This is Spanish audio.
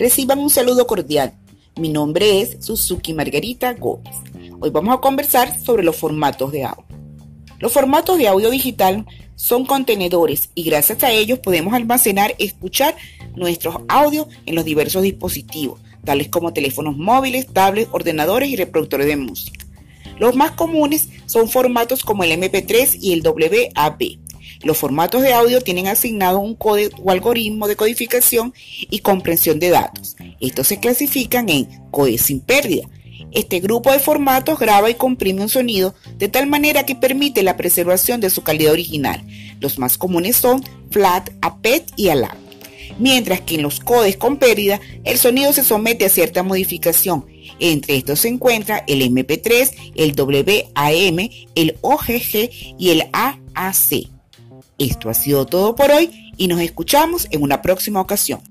Reciban un saludo cordial. Mi nombre es Suzuki Margarita Gómez. Hoy vamos a conversar sobre los formatos de audio. Los formatos de audio digital son contenedores y gracias a ellos podemos almacenar escuchar nuestros audios en los diversos dispositivos, tales como teléfonos móviles, tablets, ordenadores y reproductores de música. Los más comunes son formatos como el MP3 y el WAV. Los formatos de audio tienen asignado un código o algoritmo de codificación y comprensión de datos. Estos se clasifican en código sin pérdida. Este grupo de formatos graba y comprime un sonido de tal manera que permite la preservación de su calidad original. Los más comunes son FLAT, APET y ALAC. Mientras que en los codes con pérdida, el sonido se somete a cierta modificación. Entre estos se encuentra el MP3, el WAM, el OGG y el AAC. Esto ha sido todo por hoy y nos escuchamos en una próxima ocasión.